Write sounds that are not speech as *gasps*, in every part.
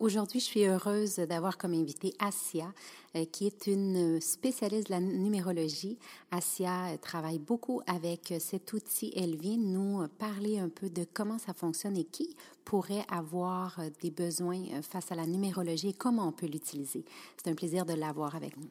Aujourd'hui, je suis heureuse d'avoir comme invitée Asia, euh, qui est une spécialiste de la numérologie. Asia euh, travaille beaucoup avec cet outil. Elle vient nous parler un peu de comment ça fonctionne et qui pourrait avoir des besoins face à la numérologie et comment on peut l'utiliser. C'est un plaisir de l'avoir avec nous.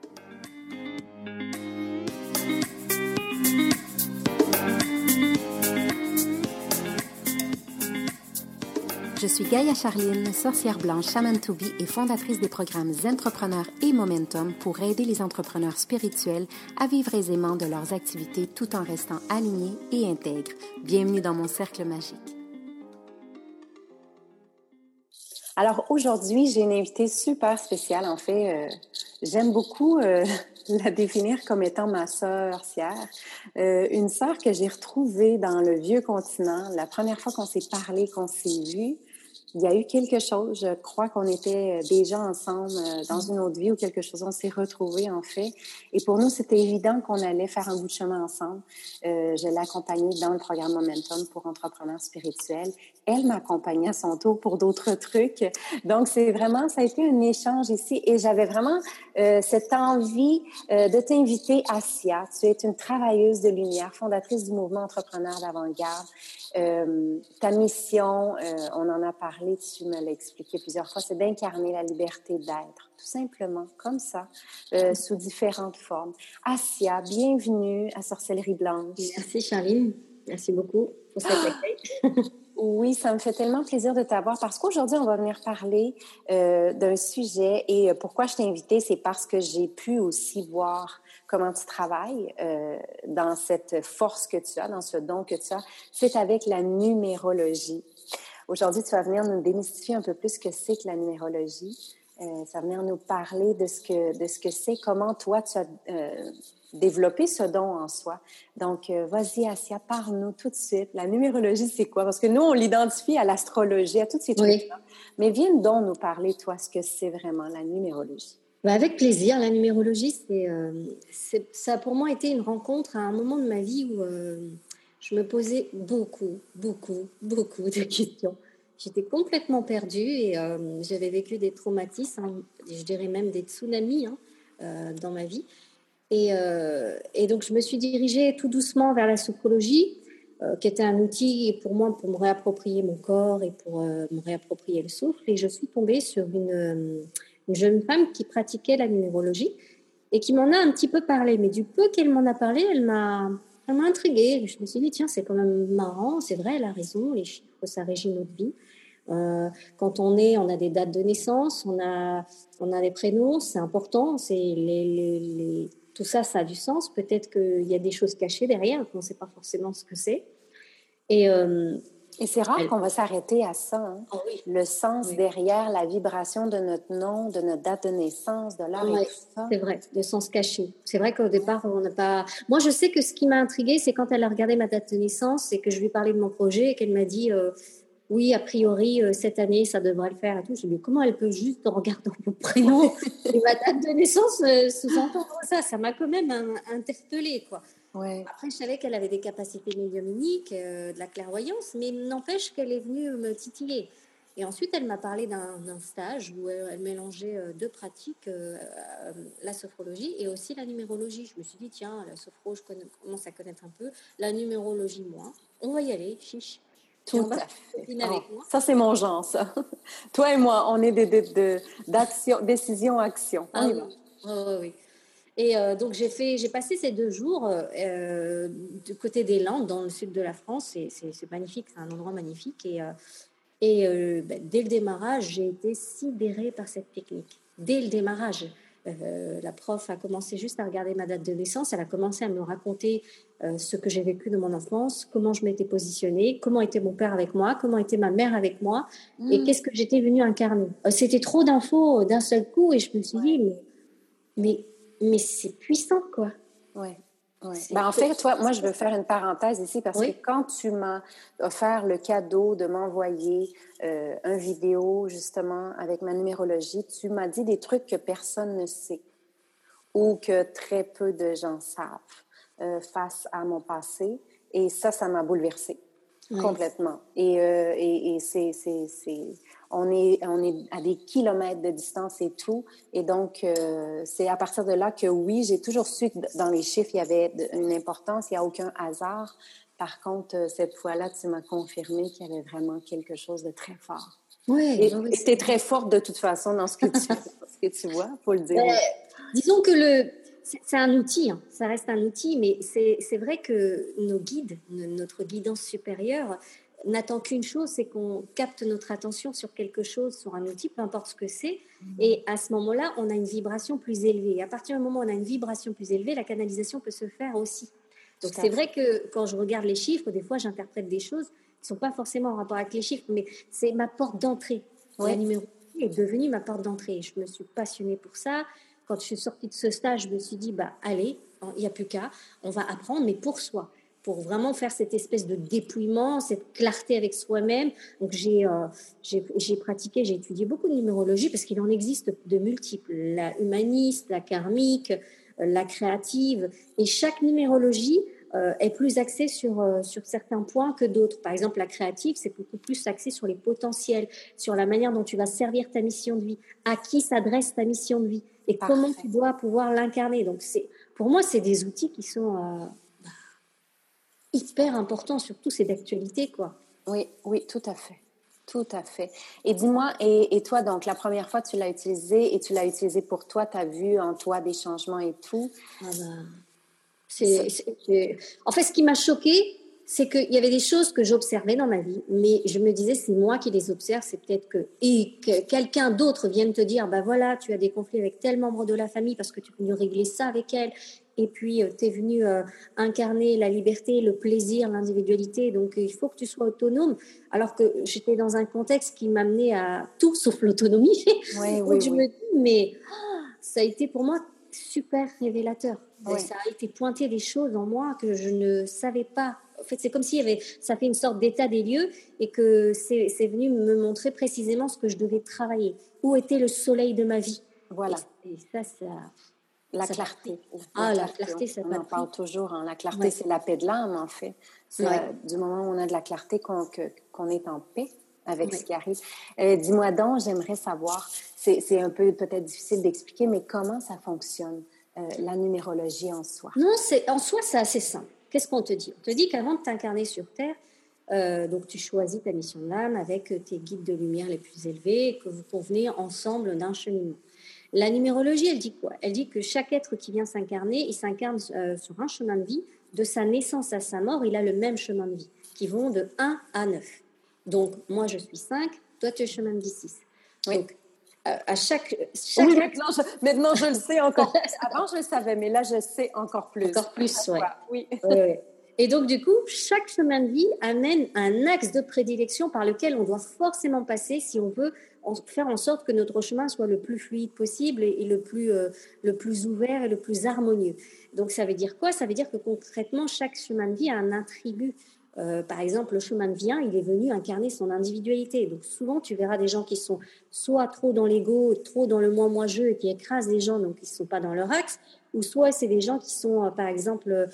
Je suis Gaïa Charline, sorcière blanche Shaman to be et fondatrice des programmes Entrepreneurs et Momentum pour aider les entrepreneurs spirituels à vivre aisément de leurs activités tout en restant alignés et intègres. Bienvenue dans mon cercle magique. Alors aujourd'hui, j'ai une invitée super spéciale. En fait, euh, j'aime beaucoup euh, *laughs* la définir comme étant ma sœur. Euh, une sœur que j'ai retrouvée dans le vieux continent. La première fois qu'on s'est parlé, qu'on s'est vu, il y a eu quelque chose. Je crois qu'on était déjà ensemble euh, dans une autre vie ou quelque chose. On s'est retrouvés, en fait. Et pour nous, c'était évident qu'on allait faire un bout de chemin ensemble. Euh, je l'ai accompagnée dans le programme Momentum pour entrepreneurs spirituels. Elle m'accompagnait à son tour pour d'autres trucs. Donc, c'est vraiment, ça a été un échange ici. Et j'avais vraiment euh, cette envie euh, de t'inviter, Asia. Tu es une travailleuse de lumière, fondatrice du mouvement entrepreneur d'avant-garde. Euh, ta mission, euh, on en a parlé, tu me l'as expliqué plusieurs fois, c'est d'incarner la liberté d'être, tout simplement, comme ça, euh, sous différentes formes. Asia, bienvenue à Sorcellerie Blanche. Merci Charline, merci beaucoup pour cette accueil. *gasps* *laughs* Oui, ça me fait tellement plaisir de t'avoir parce qu'aujourd'hui, on va venir parler euh, d'un sujet et pourquoi je t'ai invité, c'est parce que j'ai pu aussi voir comment tu travailles euh, dans cette force que tu as, dans ce don que tu as, c'est avec la numérologie. Aujourd'hui, tu vas venir nous démystifier un peu plus ce que c'est que la numérologie. Euh, ça va venir nous parler de ce que de ce que c'est, comment toi tu as développé ce don en soi. Donc, euh, vas-y, Asia, parle-nous tout de suite. La numérologie, c'est quoi? Parce que nous, on l'identifie à l'astrologie, à toutes ces trucs-là. Mais viens donc nous parler, toi, ce que c'est vraiment la numérologie. Bah, avec plaisir. La numérologie, euh, c'est, ça a pour moi été une rencontre à un moment de ma vie où euh, je me posais beaucoup, beaucoup, beaucoup de questions. J'étais complètement perdue et j'avais vécu des traumatismes, hein, je dirais même des tsunamis hein, dans ma vie. Et, et, donc, je me suis dirigée tout doucement vers la sophrologie, qui était un outil pour moi pour me réapproprier mon corps et pour me réapproprier le souffle. Et je suis tombée sur une une jeune femme qui pratiquait la numérologie et qui m'en a un petit peu parlé. Mais du peu qu'elle m'en a parlé, elle m'a, intriguée. Je me suis dit, tiens, c'est quand même marrant, c'est vrai, elle a raison, les chiffres, ça régit notre vie. Euh, quand on est, on a des dates de naissance, on a, on a des prénoms, c'est important, c'est les, tout ça, ça a du sens. Peut-être qu'il y a des choses cachées derrière, qu'on ne sait pas forcément ce que c'est. Et, euh, et c'est rare qu'on va s'arrêter à ça. Hein. Ah le sens derrière la vibration de notre nom, de notre date de naissance, de l'heure et ça. C'est vrai, le sens caché. C'est vrai qu'au départ, on n'a pas. Moi, je sais que ce qui m'a intriguée, c'est quand elle a regardé ma date de naissance et que je lui ai parlé de mon projet et qu'elle m'a dit. Euh, oui, a priori, euh, cette année, ça devrait le faire et tout. Je me dis, comment elle peut juste, en regardant mon prénom *laughs* et ma date de naissance, euh, sous-entendre ça? Ça m'a quand même interpellée, quoi. Après, je savais qu'elle avait des capacités médiumniques, euh, de la clairvoyance, mais n'empêche qu'elle est venue me titiller. Et ensuite, elle m'a parlé d'un stage où elle, mélangeait euh, deux pratiques, euh, la sophrologie et aussi la numérologie. Je me suis dit, tiens, la sophro, je commence à connaître un peu. La numérologie, moi. On va y aller, chiche. Tout à fait. Oh, ça, c'est mon genre, ça. *laughs* Toi et moi, on est des, d'action, décision-action. Ah, oui. oui. Et euh, donc j'ai fait, j'ai passé ces deux jours euh, du côté des Landes, dans le sud de la France. C'est magnifique, c'est un endroit magnifique. Et, euh, et ben, dès le démarrage, j'ai été sidérée par cette technique. Dès le démarrage, euh, la prof a commencé juste à regarder ma date de naissance. Elle a commencé à me raconter euh, ce que j'ai vécu de mon enfance, comment je m'étais positionnée, comment était mon père avec moi, comment était ma mère avec moi, et mm. qu'est-ce que j'étais venue incarner. C'était trop d'infos d'un seul coup, et je me suis dit, mais, mais, mais c'est puissant, quoi. Ouais. Ben, en fait, toi, moi, je veux faire une parenthèse ici parce que quand tu m'as offert le cadeau de m'envoyer euh, un vidéo justement avec ma numérologie, tu m'as dit des trucs que personne ne sait ou que très peu de gens savent euh, face à mon passé. Et ça, ça m'a bouleversée complètement. Et, euh, et, et c'est on est, on est à des kilomètres de distance et tout. Et donc, euh, c'est à partir de là que oui, j'ai toujours su que dans les chiffres, il y avait une importance, il n'y a aucun hasard. Par contre, euh, cette fois-là, tu m'as confirmé qu'il y avait vraiment quelque chose de très fort. Oui. Et tu es très forte de toute façon dans ce que tu, *laughs* ce que tu vois, faut le dire. Ben, disons que le, c'est un outil, hein. ça reste un outil, mais c'est vrai que nos guides, notre guidance supérieure, n'attend qu'une chose, c'est qu'on capte notre attention sur quelque chose, sur un outil, peu importe ce que c'est. Mhm. Et à ce moment-là, on a une vibration plus élevée. Et à partir du moment où on a une vibration plus élevée, la canalisation peut se faire aussi. Donc c'est vrai que quand je regarde les chiffres, des fois j'interprète des choses qui ne sont pas forcément en rapport avec les chiffres, mais c'est ma porte d'entrée. La numéro est devenue ma porte d'entrée. Je me suis passionnée pour ça. Quand je suis sortie de ce stage, je me suis dit, bah allez, il n'y a plus qu'à, on va apprendre, mais pour soi pour vraiment faire cette espèce de dépouillement, cette clarté avec soi-même. Donc j'ai euh, j'ai pratiqué, j'ai étudié beaucoup de numérologie parce qu'il en existe de multiples, la humaniste, la karmique, euh, la créative, et chaque numérologie euh, est plus axée sur, sur certains points que d'autres. Par exemple, la créative, c'est beaucoup plus axé sur les potentiels, sur la manière dont tu vas servir ta mission de vie, à qui s'adresse ta mission de vie et comment tu dois pouvoir l'incarner. Donc c'est pour moi, c'est des outils qui sont hyper important, surtout c'est d'actualité, quoi. Oui, oui, tout à fait. Tout à fait. Et dis-moi, et, toi, donc, la première fois, tu l'as utilisé et tu l'as utilisé pour toi, tu as vu en toi des changements et tout? Ah ben, c'est, En fait, ce qui m'a choqué, c'est qu'il y avait des choses que j'observais dans ma vie, mais je me disais, c'est moi qui les observe, c'est peut-être que... Et que quelqu'un d'autre vienne te dire, bah voilà, tu as des conflits avec tel membre de la famille parce que tu peux régler ça avec elle, et puis euh, tu es venu euh, incarner la liberté, le plaisir, l'individualité, donc il faut que tu sois autonome, alors que j'étais dans un contexte qui m'amenait à tout sauf l'autonomie. *laughs* donc je me dis, mais ah, ça a été pour moi super révélateur. Ça a été pointé des choses en moi que je ne savais pas. En fait, c'est comme s'il y avait, ça fait une sorte d'état des lieux et que c'est venu me montrer précisément ce que je devais travailler. Où était le soleil de ma vie? Voilà. Et, ça, ça, la clarté. ah, la clarté, ça On en parle toujours. Hein. La clarté, c'est la paix de l'âme, en fait. C'est du moment où on a de la clarté qu'on est en paix avec ce qui arrive. Euh, dis-moi donc, j'aimerais savoir, c'est un peu peut-être difficile d'expliquer, mais comment ça fonctionne, euh, la numérologie en soi? Non, en soi, c'est assez simple. Qu'est-ce qu'on te dit? On te dit qu'avant de t'incarner sur Terre, euh, donc tu choisis ta mission d'âme avec tes guides de lumière les plus élevés et que vous convenez ensemble d'un cheminement. La numérologie, elle dit quoi? Elle dit que chaque être qui vient s'incarner, il s'incarne euh, sur un chemin de vie. De sa naissance à sa mort, il a le même chemin de vie, qui vont de 1 à 9. Donc, moi, je suis 5, toi, tu es chemin de vie 6. Donc, euh, à chaque, Oui, maintenant je, le sais encore *laughs* plus. Avant, je le savais, mais là, je sais encore plus. Encore plus, oui. oui. Et donc, du coup, chaque chemin de vie amène un axe de prédilection par lequel on doit forcément passer si on veut faire en sorte que notre chemin soit le plus fluide possible et, le, plus, euh, le plus ouvert et le plus harmonieux. Donc ça veut dire quoi? Ça veut dire que concrètement, chaque chemin de vie a un attribut. Euh, par exemple, le chemin de vie, il est venu incarner son individualité. Donc souvent, tu verras des gens qui sont soit trop dans l'ego, trop dans le moi-moi-je et qui écrasent les gens, donc ils ne sont pas dans leur axe, ou soit c'est des gens qui sont, euh, par exemple,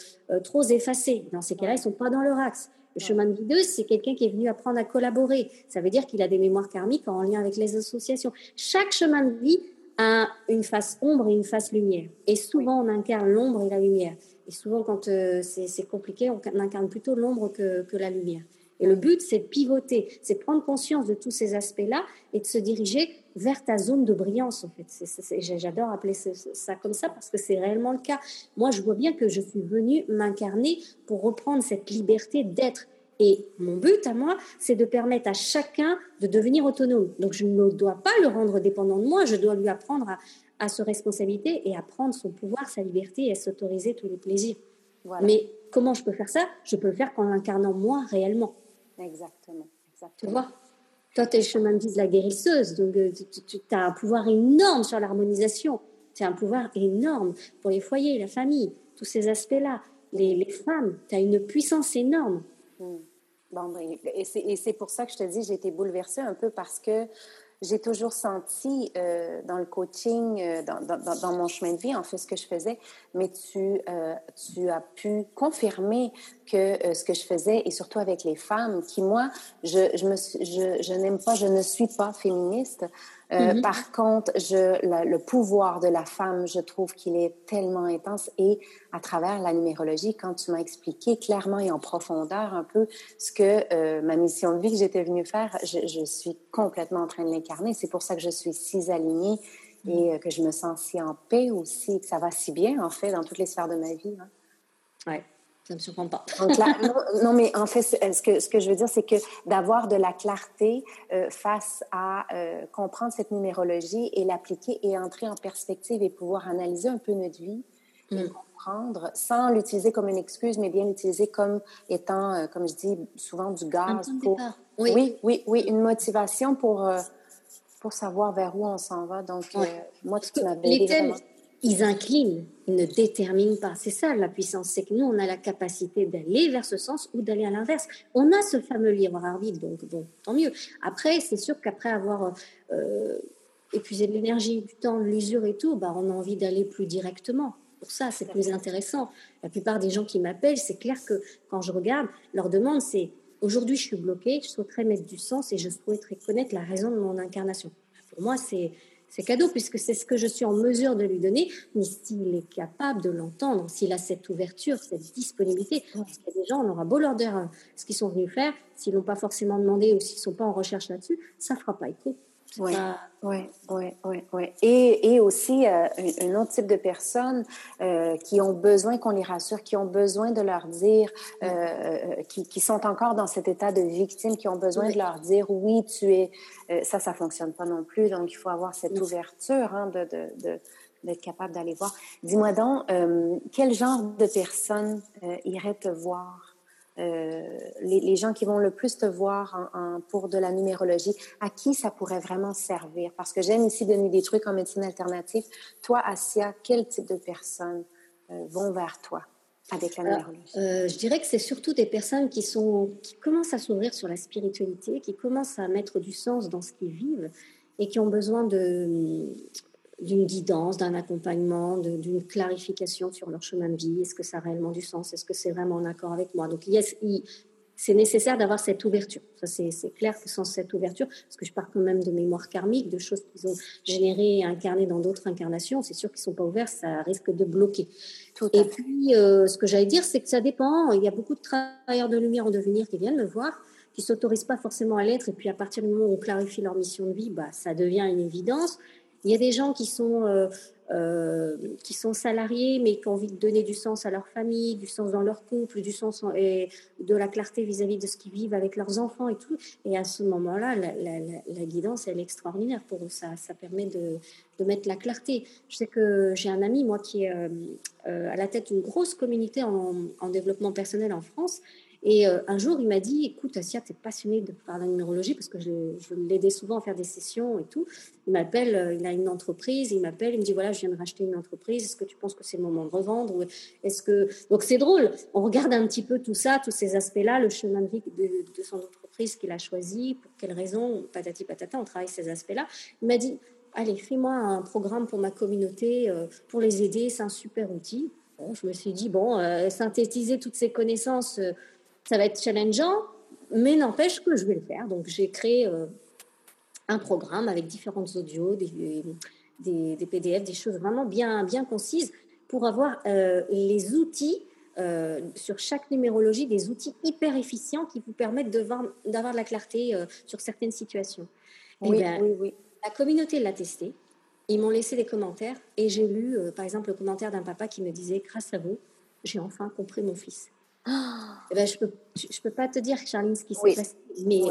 trop effacés. Dans ces cas-là, ils ne sont pas dans leur axe. Le chemin de vie c'est quelqu'un qui est venu apprendre à collaborer. Ça veut dire qu'il a des mémoires karmiques en lien avec les associations. Chaque chemin de vie a une face ombre et une face lumière. Et souvent, on incarne l'ombre et la lumière. Et souvent, quand euh, c'est compliqué, on incarne plutôt l'ombre que, que la lumière. Et le but, c'est de pivoter, c'est de prendre conscience de tous ces aspects-là et de se diriger vers ta zone de brillance, en fait. J'adore appeler ça comme ça parce que c'est réellement le cas. Moi, je vois bien que je suis venue m'incarner pour reprendre cette liberté d'être. Et mon but à moi, c'est de permettre à chacun de devenir autonome. Donc, je ne dois pas le rendre dépendant de moi, je dois lui apprendre à se responsabiliser et à prendre son pouvoir, sa liberté et à s'autoriser tous les plaisirs. Mais comment je peux faire ça? Je peux le faire en incarnant moi réellement. Exactement. Exactement. Tu vois? Toi, tu es de la guérisseuse, donc euh, tu, as un pouvoir énorme sur l'harmonisation. Tu as un pouvoir énorme pour les foyers, la famille, tous ces aspects-là. Les, femmes, tu as une puissance énorme. Hmm. Bon, ben, et c'est pour ça que je te dis, j'ai été bouleversée un peu parce que j'ai toujours senti euh, dans le coaching, euh, dans, mon chemin de vie, en fait, ce que je faisais, mais tu as pu confirmer que ce que je faisais, et surtout avec les femmes, qui, moi, je, je, me, je, je n'aime pas, je ne suis pas féministe, euh, mm-hmm. Par contre, je, le pouvoir de la femme, je trouve qu'il est tellement intense et à travers la numérologie, quand tu m'as expliqué clairement et en profondeur un peu ce que euh, ma mission de vie que j'étais venue faire, je, je, suis complètement en train de l'incarner. C'est pour ça que je suis si alignée et mm-hmm. euh, que je me sens si en paix aussi, que ça va si bien en fait dans toutes les sphères de ma vie. Hein. Ouais. Ça ne me surprend pas. *laughs* non, mais en fait, ce que, ce que je veux dire, c'est que d'avoir de la clarté euh, face à euh, comprendre cette numérologie et l'appliquer et entrer en perspective et pouvoir analyser un peu notre vie et mm. comprendre sans l'utiliser comme une excuse, mais bien l'utiliser comme étant, euh, comme je dis souvent, du gaz. Pour... Oui. oui. oui, oui, une motivation pour, pour savoir vers où on s'en va. Donc, moi, tout ce qui m'avait vraiment ils inclinent, ils ne déterminent pas. C'est ça la puissance, c'est que nous, on a la capacité d'aller vers ce sens ou d'aller à l'inverse. On a ce fameux libre arbitre, donc bon, tant mieux. Après, c'est sûr qu'après avoir euh, épuisé de l'énergie, du temps, de l'usure et tout, bah, on a envie d'aller plus directement. Pour ça, c'est plus intéressant. La plupart des gens qui m'appellent, c'est clair que quand je regarde, leur demande, c'est aujourd'hui, je suis bloquée, je souhaiterais mettre du sens et je souhaiterais connaître la raison de mon incarnation. Pour moi, c'est c'est cadeau puisque c'est ce que je suis en mesure de lui donner, mais s'il est capable de l'entendre, s'il a cette ouverture, cette disponibilité, parce qu'il y a des gens, on aura beau leur dire hein, ce qu'ils sont venus faire, s'ils l'ont pas forcément demandé ou s'ils sont pas en recherche là-dessus, ça fera pas écho. Oui, oui, oui, oui, oui. Et, et aussi, euh, un, autre type de personnes euh, qui ont besoin qu'on les rassure, qui ont besoin de leur dire, euh, euh qui, qui, sont encore dans cet état de victime, qui ont besoin de leur dire, oui, tu es... Ça, ça fonctionne pas non plus. Donc, il faut avoir cette ouverture hein, de, de, de d'être capable d'aller voir. Dis-moi donc, quel genre de personnes irait te voir? Euh, les, gens qui vont le plus te voir en, pour de la numérologie, à qui ça pourrait vraiment servir? Parce que j'aime ici donner des trucs en médecine alternative. Toi, Asia, quel type de personnes euh, vont vers toi? avec la numérologie? euh, Je dirais que c'est surtout des personnes qui, sont, qui commencent à s'ouvrir sur la spiritualité, qui commencent à mettre du sens dans ce qu'ils vivent et qui ont besoin de, d'une guidance, d'un accompagnement, d'une clarification sur leur chemin de vie. Est-ce que ça a réellement du sens? Est-ce que c'est vraiment en accord avec moi? Donc, c'est nécessaire d'avoir cette ouverture. C'est clair que sans cette ouverture, parce que je parle quand même de mémoire karmique, de choses qu'ils ont générées et incarnées dans d'autres incarnations, c'est sûr qu'ils ne sont pas ouverts, ça risque de bloquer. et puis, euh, ce que j'allais dire, c'est que ça dépend. Il y a beaucoup de travailleurs de lumière en devenir qui viennent me voir, qui s'autorisent pas forcément à l'être, et puis à partir du moment où on clarifie leur mission de vie, bah, ça devient une évidence. Il y a des gens qui sont, euh, euh, qui sont salariés, mais qui ont envie de donner du sens à leur famille, du sens dans leur couple, du sens et de la clarté vis-à-vis de ce qu'ils vivent avec leurs enfants et tout. Et à ce moment-là, la, guidance, elle est extraordinaire pour eux. Ça, ça permet de, de mettre la clarté. Je sais que j'ai un ami, moi, qui est euh, à la tête d'une grosse communauté en, en développement personnel en France. Et euh, un jour, il m'a dit, écoute, Asia, tu es passionnée de, par la numérologie parce que je, je l'aidais souvent à faire des sessions et tout. Il m'appelle, euh, il a une entreprise, il m'appelle, il me dit, voilà, je viens de racheter une entreprise, est-ce que tu penses que c'est le moment de revendre est-ce que... Donc c'est drôle, on regarde un petit peu tout ça, tous ces aspects-là, le chemin de vie de, son entreprise qu'il a choisi, pour quelles raisons, patati patata, on travaille ces aspects-là. Il m'a dit, allez, fais-moi un programme pour ma communauté, euh, pour les aider, c'est un super outil. je me suis dit, bon, synthétiser toutes ces connaissances ça va être challengeant, mais n'empêche que je vais le faire. Donc, j'ai créé euh, un programme avec différentes audios, des, des, PDF, des choses vraiment bien, bien concises pour avoir euh, les outils euh, sur chaque numérologie, des outils hyper efficients qui vous permettent d'avoir de la clarté sur certaines situations. Oui, ben, oui, oui. La communauté l'a testé. Ils m'ont laissé des commentaires et j'ai lu, par exemple, le commentaire d'un papa qui me disait Grâce à vous, j'ai enfin compris mon fils. Eh ben, je peux, peux pas te dire, Charline, ce qui s'est passé. Mais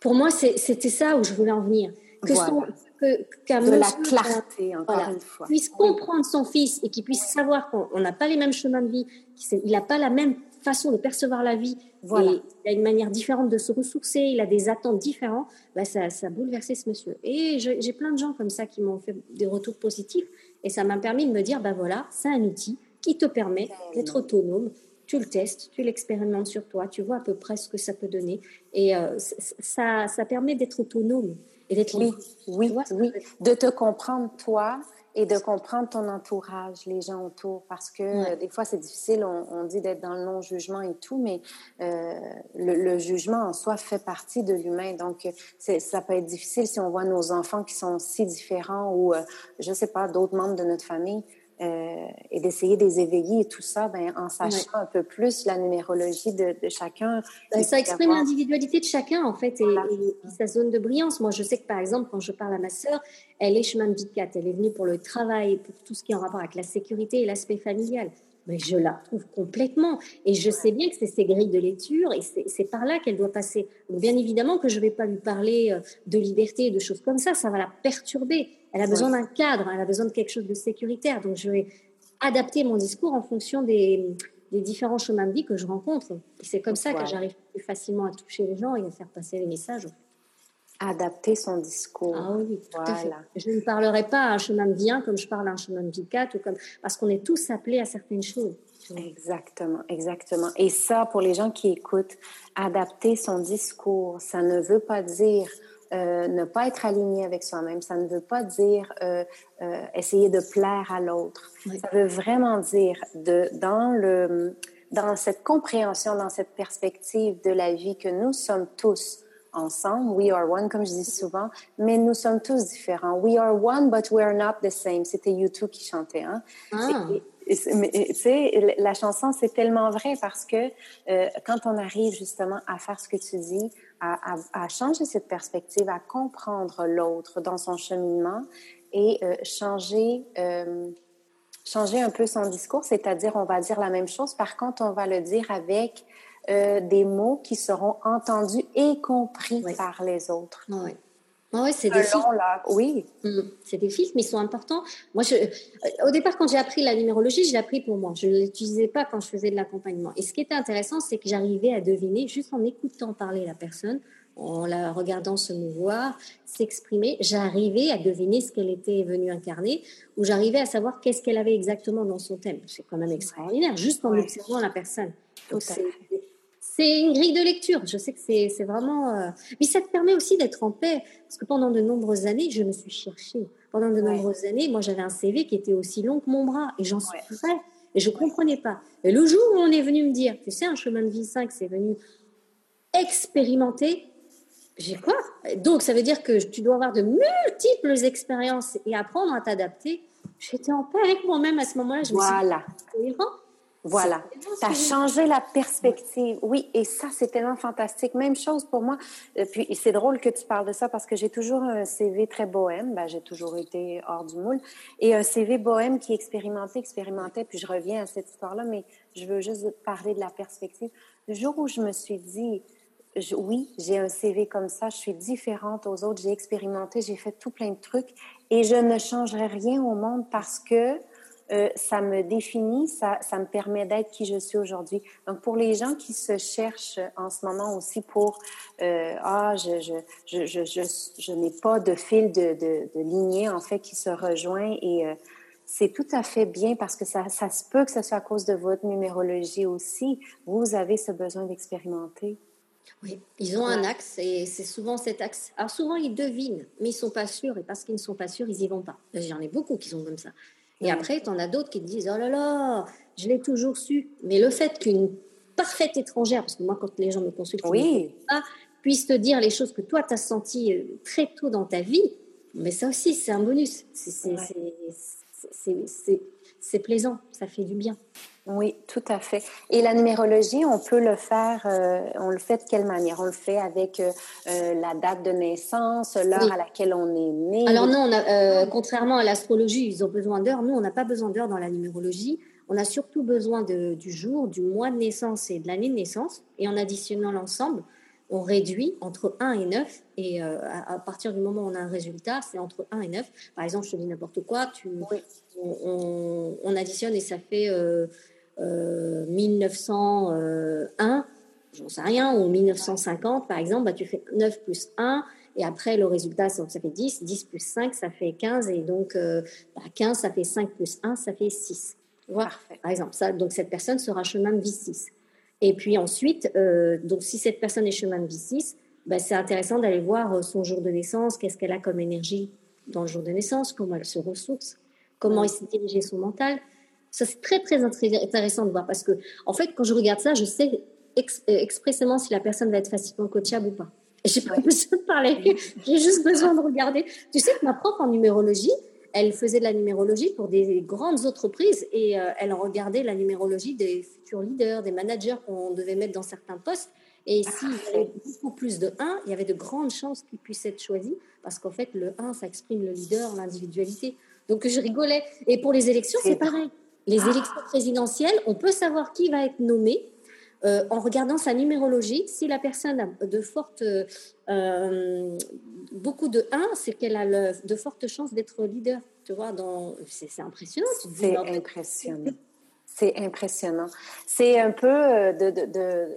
pour moi, c'était ça où je voulais en venir. que son, de la clarté, encore une fois. puisse comprendre son fils et qu'il puisse savoir qu'on n'a pas les mêmes chemins de vie, qu'il n'a pas la même façon de percevoir la vie, voilà. il a une manière différente de se ressourcer, il a des attentes différentes, bah ça, ça a bouleversé ce monsieur. Et j'ai plein de gens comme ça qui m'ont fait des retours positifs et ça m'a permis de me dire, bah voilà, c'est un outil qui te permet d'être autonome, tu le testes, tu l'expérimentes sur toi, tu vois à peu près ce que ça peut donner. Et euh, ça, ça permet d'être autonome et d'être Oui, oui, oui. De te comprendre toi et de comprendre ton entourage, les gens autour, parce que euh, des fois c'est difficile, on, dit d'être dans le non-jugement et tout, mais euh, le, jugement en soi fait partie de l'humain, donc ça peut être difficile si on voit nos enfants qui sont si différents ou, euh, je sais pas, d'autres membres de notre famille. Euh, et d'essayer de les éveiller et tout ça, ben, en sachant un peu plus la numérologie de, de chacun. Ben, ça exprime l'individualité de chacun, en fait, et, sa zone de brillance. Moi, je sais que, par exemple, quand je parle à ma sœur, elle est chemin de 4. Elle est venue pour le travail, pour tout ce qui est en rapport avec la sécurité et l'aspect familial. Mais je la trouve complètement. Et je sais bien que c'est ses grilles de lecture et c'est par là qu'elle doit passer. Donc, bien évidemment que je ne vais pas lui parler euh, de liberté et de choses comme ça. Ça va la perturber. Elle a besoin d'un cadre, elle a besoin de quelque chose de sécuritaire. Donc, je vais adapter mon discours en fonction des, différents chemins de vie que je rencontre. Et c'est comme ça que j'arrive plus facilement à toucher les gens et à faire passer les messages. Adapter son discours. Ah oui, tout à fait. Je ne parlerai pas à un chemin de vie comme je parle à un chemin de vie 4 ou comme... parce qu'on est tous appelés à certaines choses. Exactement, exactement. Et ça, pour les gens qui écoutent, adapter son discours, ça ne veut pas dire euh, ne pas être aligné avec soi-même. Ça ne veut pas dire euh, euh, essayer de plaire à l'autre. Ça veut vraiment dire de, dans, le, dans cette compréhension, dans cette perspective de la vie que nous sommes tous ensemble. We are one, comme je dis souvent, mais nous sommes tous différents. We are one, but we are not the same. C'était YouTube qui chantait. Hein? Ah. tu sais, la chanson, c'est tellement vrai parce que quand on arrive justement à faire ce que tu dis, à, changer cette perspective, à comprendre l'autre dans son cheminement et euh, changer, euh, changer un peu son discours, c'est-à-dire on va dire la même chose, par contre on va le dire avec euh, des mots qui seront entendus et compris par les autres. Oui. Ah oui, c'est des filtres. Oui. Mm. C'est des filtres, mais ils sont importants. Moi, je, au départ, quand j'ai appris la numérologie, je l'ai appris pour moi. Je ne l'utilisais pas quand je faisais de l'accompagnement. Et ce qui était intéressant, c'est que j'arrivais à deviner, juste en écoutant parler la personne, en la regardant se mouvoir, s'exprimer, j'arrivais à deviner ce qu'elle était venue incarner, ou j'arrivais à savoir qu'est-ce qu'elle avait exactement dans son thème. C'est quand même extraordinaire, juste en observant la personne. Donc, c'est une grille de lecture. Je sais que c'est vraiment. Euh, mais ça te permet aussi d'être en paix. Parce que pendant de nombreuses années, je me suis cherchée. Pendant de nombreuses années, moi, j'avais un CV qui était aussi long que mon bras. Et j'en souffrais. Et je ne comprenais pas. Et le jour où on est venu me dire, tu sais, un chemin de vie 5, c'est venu expérimenter, j'ai quoi? Donc, ça veut dire que tu dois avoir de multiples expériences et apprendre à t'adapter. J'étais en paix avec moi-même à ce moment-là. Je voilà. Me suis voilà, tu as changé la perspective. Oui, et ça, c'est tellement fantastique. Même chose pour moi. Puis c'est drôle que tu parles de ça parce que j'ai toujours un CV très bohème. Ben, j'ai toujours été hors du moule. Et un CV bohème qui expérimentait, expérimentait. Puis je reviens à cette histoire-là, mais je veux juste parler de la perspective. Le jour où je me suis dit, oui, j'ai un CV comme ça, je suis différente aux autres, j'ai expérimenté, j'ai fait tout plein de trucs et je ne changerai rien au monde parce que euh, ça me définit, ça, ça me permet d'être qui je suis aujourd'hui. Donc, pour les gens qui se cherchent en ce moment aussi pour euh, ah, je, je, je, je, je, je n'ai pas de fil de, de, de, lignée en fait qui se rejoint et euh, c'est tout à fait bien parce que ça, ça se peut que ce soit à cause de votre numérologie aussi. Vous avez ce besoin d'expérimenter. Oui, ils ont un axe et c'est souvent cet axe. Alors souvent ils devinent, mais ils sont pas sûrs et parce qu'ils ne sont pas sûrs, ils y vont pas. J'en ai beaucoup qui sont comme ça. Et après, tu en as d'autres qui te disent Oh là là, je l'ai toujours su. Mais le fait qu'une parfaite étrangère, parce que moi, quand les gens me consultent, oui. puisse te dire les choses que toi, tu as senties euh, très tôt dans ta vie, mais ça aussi, c'est un bonus. C'est plaisant, ça fait du bien. Oui, tout à fait. Et la numérologie, on peut le faire, euh, on le fait de quelle manière? On le fait avec euh, euh, la date de naissance, l'heure à laquelle on est né. Alors non, on a, contrairement à l'astrologie, ils ont besoin d'heures. Nous, on n'a pas besoin d'heures dans la numérologie. On a surtout besoin de, du jour, du mois de naissance et de l'année de naissance. Et en additionnant l'ensemble, on réduit entre 1 et 9. Et euh, à, partir du moment où on a un résultat, c'est entre 1 et 9. Par exemple, je te dis n'importe quoi, tu, on, additionne et ça fait 1901, euh, j'en sais rien, ou 1950 par exemple, bah, tu fais 9 plus 1. Et après, le résultat, ça, fait 10. 10 plus 5, ça fait 15. Et donc, 15, bah, ça fait 5 plus 1, ça fait 6. Parfait. Par exemple, ça, donc cette personne sera chemin de vie 6. Et puis ensuite, euh, donc si cette personne est chemin de vie 6, ben, c'est intéressant d'aller voir euh, son jour de naissance, qu'est-ce qu'elle a comme énergie dans le jour de naissance, comment elle se ressource, comment il s'est dirigé son mental. Ça, c'est très, très intéressant de voir parce que, en fait, quand je regarde ça, je sais euh, expressément si la personne va être facilement coachable ou pas. J'ai pas besoin de parler, j'ai juste besoin de regarder. Tu sais que ma prof en numérologie, elle faisait de la numérologie pour des grandes entreprises et euh, elle regardait la numérologie des futurs leaders, des managers qu'on devait mettre dans certains postes. Et s'il y avait beaucoup plus de 1, il y avait de grandes chances qu'ils puissent être choisis parce qu'en fait, le 1, ça exprime le leader, l'individualité. Donc, je rigolais. Et pour les élections, c'est pareil. Les ah. élections présidentielles, on peut savoir qui va être nommé euh, en regardant sa numérologie. Si la personne a de fortes, euh, beaucoup de 1, c'est qu'elle a de fortes chances d'être leader. Tu vois, dans... c'est, impressionnant. C'est impressionnant. C'est impressionnant. C'est un peu euh, de, de,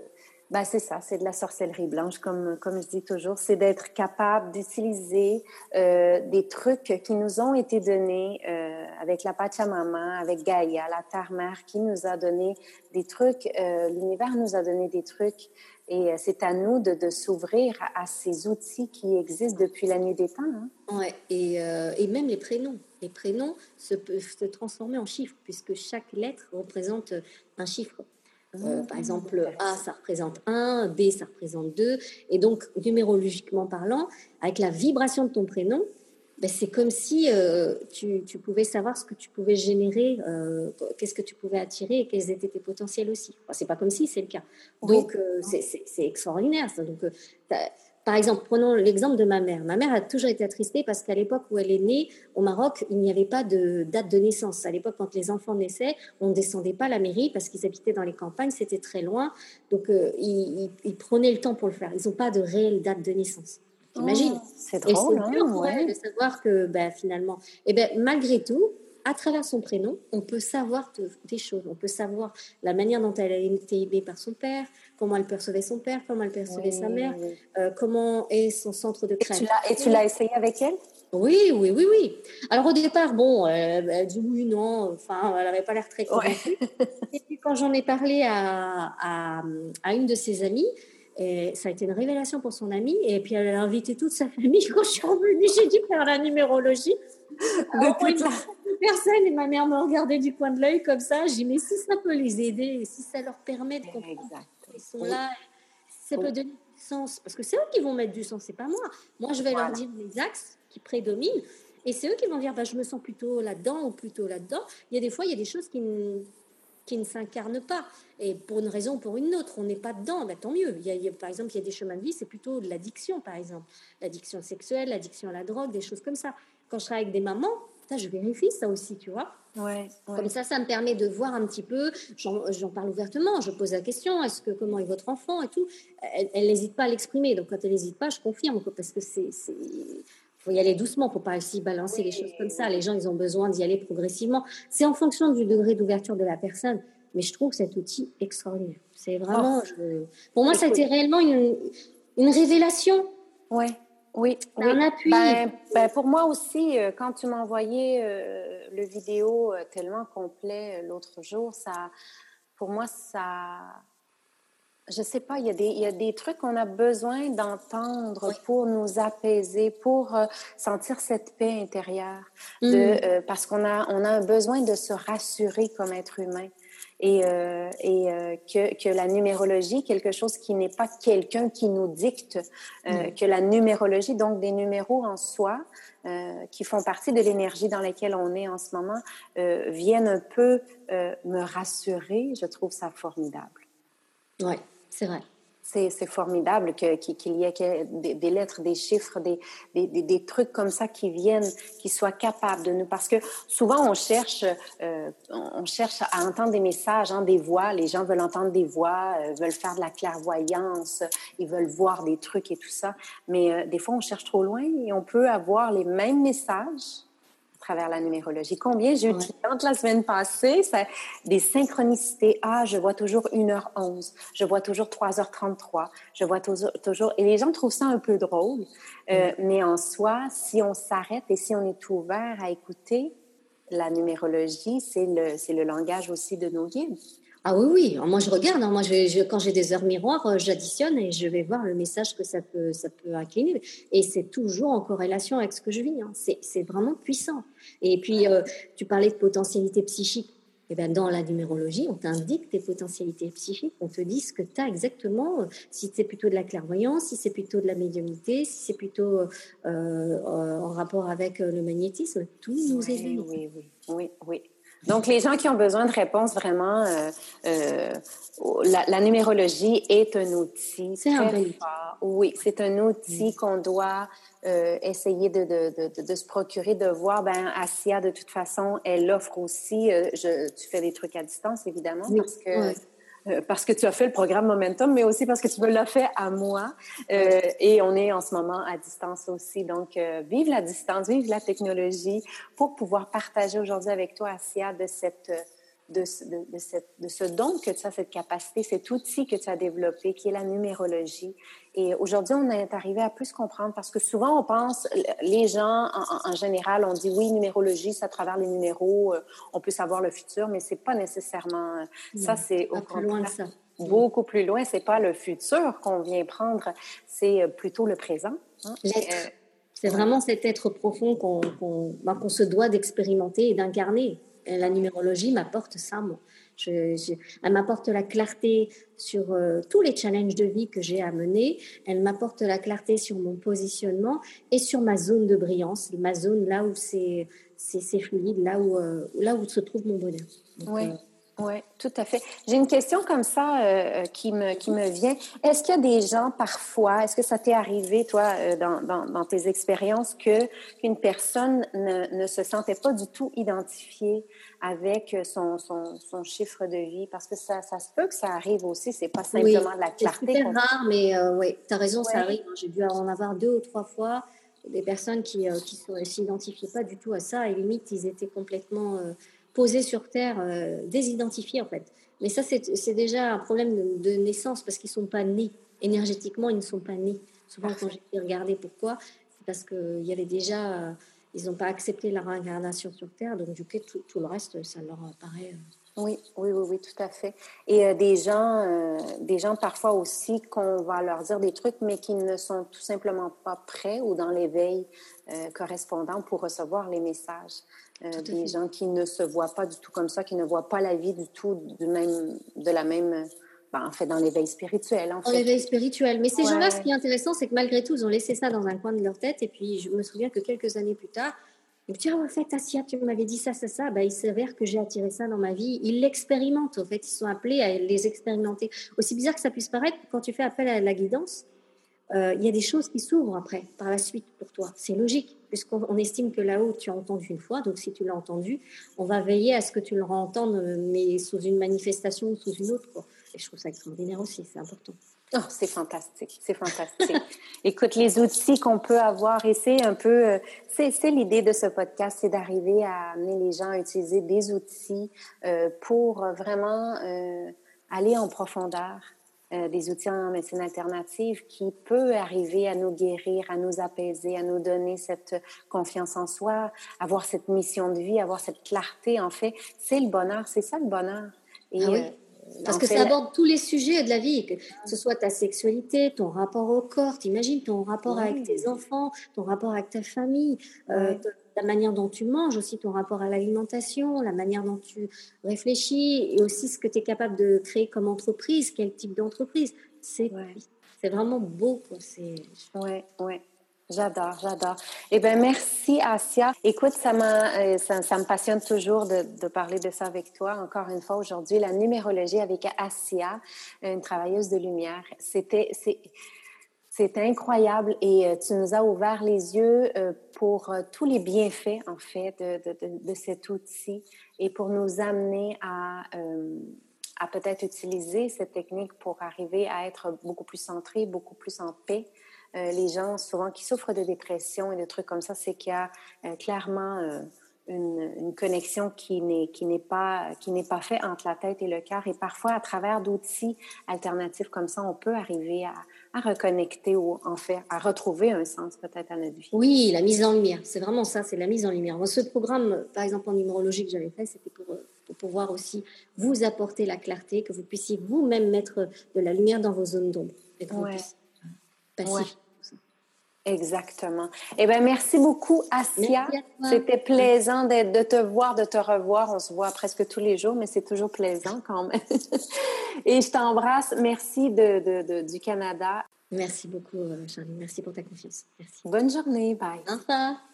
ben c'est ça, c'est de la sorcellerie blanche, comme, comme je dis toujours. C'est d'être capable d'utiliser euh, des trucs qui nous ont été donnés euh, avec la Pachamama, avec Gaïa, la Terre-Mère, qui nous a donné des trucs. Euh, L'univers nous a donné des trucs et c'est à nous de, de s'ouvrir à, ces outils qui existent depuis la nuit des temps. Hein. Ouais, et, et, même les prénoms. Les prénoms se peuvent se transformer en chiffres, puisque chaque lettre représente un chiffre. Euh, par exemple, A, ça représente 1, B, ça représente 2. Et donc, numérologiquement parlant, avec la vibration de ton prénom, ben, c'est comme si euh, tu, tu, pouvais savoir ce que tu pouvais générer, euh, qu'est-ce que tu pouvais attirer et quels étaient tes potentiels aussi. Enfin, c'est pas comme si, c'est le cas. Donc, euh, c'est extraordinaire. Ça. Donc, par exemple, prenons l'exemple de ma mère. Ma mère a toujours été attristée parce qu'à l'époque où elle est née, au Maroc, il n'y avait pas de date de naissance. À l'époque, quand les enfants naissaient, on ne descendait pas à la mairie parce qu'ils habitaient dans les campagnes, c'était très loin. Donc, ils, ils, prenaient le temps pour le faire. Ils n'ont pas de réelle date de naissance. Imagine. Oh, c'est drôle, et dur hein, de savoir que ben, finalement, et eh ben, malgré tout, à travers son prénom, on peut savoir des choses. On peut savoir la manière dont elle a été aimée par son père, comment elle percevait son père, comment elle percevait sa mère, euh, comment est son centre de création. Et tu l'as essayé avec elle? Oui, oui, oui, oui. Alors au départ, bon, euh, elle dit oui, non, enfin, elle n'avait pas l'air très convaincue. *laughs* Et puis quand j'en ai parlé à, à, à, une de ses amies, et ça a été une révélation pour son amie. Et puis, elle a invité toute sa famille. *laughs* Quand je suis revenue, j'ai dû faire la numérologie. La... personne. Et ma mère me regardait du coin de l'œil comme ça. J'ai dit, mais si ça peut les aider, si ça leur permet de comprendre qu'ils sont là, ça peut donner du sens. Parce que c'est eux qui vont mettre du sens, c'est pas moi. Moi, je vais leur dire les axes qui prédominent. Et c'est eux qui vont dire, bah, je me sens plutôt là-dedans ou plutôt là-dedans. Il y a des fois, il y a des choses qui qui ne s'incarnent pas. Et pour une raison ou pour une autre, on n'est pas dedans, ben, tant mieux. Il y, a, par exemple, il y a des chemins de vie, c'est plutôt de l'addiction, par exemple. L'addiction sexuelle, l'addiction à la drogue, des choses comme ça. Quand je travaille avec des mamans, je vérifie ça aussi, tu vois. Ouais, Comme ça, ça me permet de voir un petit peu, j'en parle ouvertement, je pose la question, est-ce que comment est votre enfant et tout. Elle n'hésite pas à l'exprimer, donc quand elle n'hésite pas, je confirme, parce que c'est faut y aller doucement, faut pas aussi balancer les choses comme ça. Les gens, ils ont besoin d'y aller progressivement. C'est en fonction du degré d'ouverture de la personne. Mais je trouve cet outil extraordinaire. C'est vraiment, oh. pour moi, ça a été réellement une, une révélation. Ouais. Oui, un appui. Ben, ben, pour moi aussi, euh, quand tu m'as envoyé euh, le vidéo euh, tellement complet l'autre jour, ça, pour moi, ça, je sais pas, il y a des, il y a des trucs qu'on a besoin d'entendre pour nous apaiser, pour euh, sentir cette paix intérieure, de, mm. euh, parce qu'on a, on a un besoin de se rassurer comme être humain. Et, euh, et euh, que, que la numérologie, quelque chose qui n'est pas quelqu'un qui nous dicte, mm. que la numérologie, donc des numéros en soi, qui font partie de l'énergie dans laquelle on est en ce moment, viennent un peu me rassurer. Je trouve ça formidable. Ouais. C'est vrai. C'est formidable qu'il y ait des, lettres, des chiffres, des, des, trucs comme ça qui viennent, qui soient capables de nous. Parce que souvent, on cherche, euh, on cherche à entendre des messages, hein, des voix. Les gens veulent entendre des voix, euh, veulent faire de la clairvoyance, ils veulent voir des trucs et tout ça. Mais euh, des fois, on cherche trop loin et on peut avoir les mêmes messages travers la numérologie. Combien j'ai eu de clientes la semaine passée, ça, des synchronicités. Ah, je vois toujours 1h11, je vois toujours 3h33, je vois toujours, toujours... Et les gens trouvent ça un peu drôle, euh, mais en soi, si on s'arrête et si on est ouvert à écouter, la numérologie, c'est le, c'est le langage aussi de nos guides. Ah oui, oui. Moi, je regarde. Hein. Moi, je, quand j'ai des heures miroirs, euh, j'additionne et je vais voir le message que ça peut, ça peut incliner. Et c'est toujours en corrélation avec ce que je vis. Hein. C'est vraiment puissant. Et puis, euh, tu parlais de potentialité psychique. Et eh bien, dans la numérologie, on t'indique tes potentialités psychiques, on te dit ce que tu as exactement, euh, si c'est plutôt de la clairvoyance, si c'est plutôt de la médiumnité, si c'est plutôt en rapport avec le magnétisme, tout nous éveille. Oui, oui, oui, oui. Donc, les gens qui ont besoin de réponses, vraiment, euh, euh, la, numérologie est un outil c'est un Oui, c'est un outil qu'on doit euh, essayer de, de, de, se procurer, de voir. Ben, Asia, de toute façon, elle offre aussi. je, tu fais des trucs à distance, évidemment, parce que euh, parce que tu as fait le programme Momentum, mais aussi parce que tu me l'as fait à moi. Euh, et on est en ce moment à distance aussi. Donc, euh, vive la distance, vive la technologie pour pouvoir partager aujourd'hui avec toi, Asia, de cette de, de, ce don que tu as, cette capacité, cet outil que tu as développé, qui est la numérologie. Et aujourd'hui, on est arrivé à plus comprendre parce que souvent, on pense, les gens, en, général, on dit oui, numérologie, c'est à travers les numéros, euh, on peut savoir le futur, mais c'est pas nécessairement ça. C'est au plus loin ça. Beaucoup plus loin. C'est pas le futur qu'on vient prendre, c'est euh, plutôt le présent. Hein. Euh, c'est vraiment cet être profond qu'on ben, se doit d'expérimenter et d'incarner la numérologie m'apporte ça, moi. elle m'apporte la clarté sur euh, tous les challenges de vie que j'ai à mener. Elle m'apporte la clarté sur mon positionnement et sur ma zone de brillance, ma zone là où c'est fluide, là où, euh, là où se trouve mon bonheur. oui. Euh, oui, tout à fait. J'ai une question comme ça euh, qui, me, qui me vient. Est-ce qu'il y a des gens parfois, est-ce que ça t'est arrivé, toi, euh, dans, dans, dans, tes expériences, que qu'une personne ne, ne, se sentait pas du tout identifiée avec son, son, son, chiffre de vie? Parce que ça, ça se peut que ça arrive aussi, c'est pas simplement de la clarté. C'est rare, mais euh, oui, tu as raison, ça arrive. J'ai dû en avoir deux ou trois fois des personnes qui ne qui s'identifiaient pas du tout à ça et limite, ils étaient complètement sur Terre, euh, désidentifiés en fait. Mais ça, c'est déjà un problème de, naissance parce qu'ils ne sont pas nés. Énergétiquement, ils ne sont pas nés. Souvent, quand j'ai regardé pourquoi, c'est parce qu'il y avait déjà, euh, ils n'ont pas accepté la réincarnation sur Terre, donc du coup, tout, le reste, ça leur paraît. Euh, oui, oui, oui, oui, tout à fait. Et des gens, des gens parfois aussi qu'on va leur dire des trucs, mais qui ne sont tout simplement pas prêts ou dans l'éveil correspondant pour recevoir les messages. Euh, des gens qui ne se voient pas du tout comme ça, qui ne voient pas la vie du tout du même, de la même, ben, en fait, dans l'éveil spirituel. En dans l'éveil spirituel. Mais ces gens-là, ce qui est intéressant, c'est que malgré tout, ils ont laissé ça dans un coin de leur tête. Et puis, je me souviens que quelques années plus tard, ils me disent, ah, en fait, tu m'avais dit ça, ça, ça. Ben, il s'avère que j'ai attiré ça dans ma vie. Ils l'expérimentent, en fait. Ils sont appelés à les expérimenter. Aussi bizarre que ça puisse paraître, quand tu fais appel à la guidance, euh, il y a des choses qui s'ouvrent après, par la suite, pour toi. C'est logique, puisqu'on estime que là-haut, tu as entendu une fois, donc si tu l'as entendu, on va veiller à ce que tu le entendes, mais sous une manifestation ou sous une autre. Et je trouve ça extraordinaire aussi, c'est important. Oh, c'est fantastique, c'est fantastique. *laughs* Écoute, les outils qu'on peut avoir, et c'est un peu, euh, c'est l'idée de ce podcast, c'est d'arriver à amener les gens à utiliser des outils euh, pour vraiment euh, aller en profondeur, euh, des outils en médecine alternative qui peut arriver à nous guérir, à nous apaiser, à nous donner cette confiance en soi, avoir cette mission de vie, avoir cette clarté. En fait, c'est le bonheur, c'est ça le bonheur. Et, ah oui. Parce que ça aborde tous les sujets de la vie, que ce soit ta sexualité, ton rapport au corps, t'imagines ton rapport avec tes enfants, ton rapport avec ta famille, euh, la manière dont tu manges, aussi ton rapport à l'alimentation, la manière dont tu réfléchis et aussi ce que tu es capable de créer comme entreprise, quel type d'entreprise. C'est c'est vraiment beau. Quoi. Ouais, ouais. J'adore, j'adore. Eh bien, merci, Asia. Écoute, euh, ça, ça, me passionne toujours de, de, parler de ça avec toi. Encore une fois, aujourd'hui, la numérologie avec Asia, une travailleuse de lumière. C'était, c'est, incroyable et euh, tu nous as ouvert les yeux euh, pour tous les bienfaits, en fait, de, de, de, cet outil et pour nous amener à, à peut-être utiliser cette technique pour arriver à être beaucoup plus centré, beaucoup plus en paix les gens souvent qui souffrent de dépression et de trucs comme ça, c'est qu'il y a euh, clairement euh, une, une, connexion qui n'est qui n'est pas qui n'est pas fait entre la tête et le cœur. Et parfois, à travers d'outils alternatifs comme ça, on peut arriver à, à reconnecter ou en fait à retrouver un sens peut-être à notre vie. Oui, la mise en lumière, c'est vraiment ça, c'est la mise en lumière. Moi, ce programme, par exemple en numérologie que j'avais fait, c'était pour, pour pouvoir aussi vous apporter la clarté, que vous puissiez vous-même mettre de la lumière dans vos zones d'ombre. Ouais. Exactement. Eh bien, merci beaucoup, Asia. C'était plaisant de, de, te voir, de te revoir. On se voit presque tous les jours, mais c'est toujours plaisant quand même. *laughs* Et je t'embrasse. Merci de, de, du Canada. Merci beaucoup, euh, Charlie. Merci pour ta confiance. Merci. Bonne journée. Bye. Au revoir.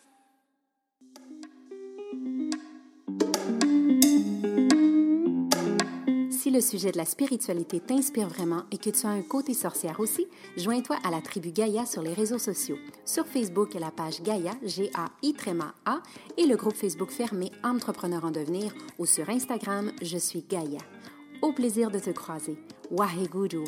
Le sujet de la spiritualité t'inspire vraiment et que tu as un côté sorcière aussi, joins-toi à la tribu Gaïa sur les réseaux sociaux. Sur Facebook, la page Gaïa, G-A-I-A, et le groupe Facebook fermé Entrepreneur en devenir, ou sur Instagram, je suis Gaïa. Au plaisir de te croiser. Waheguru.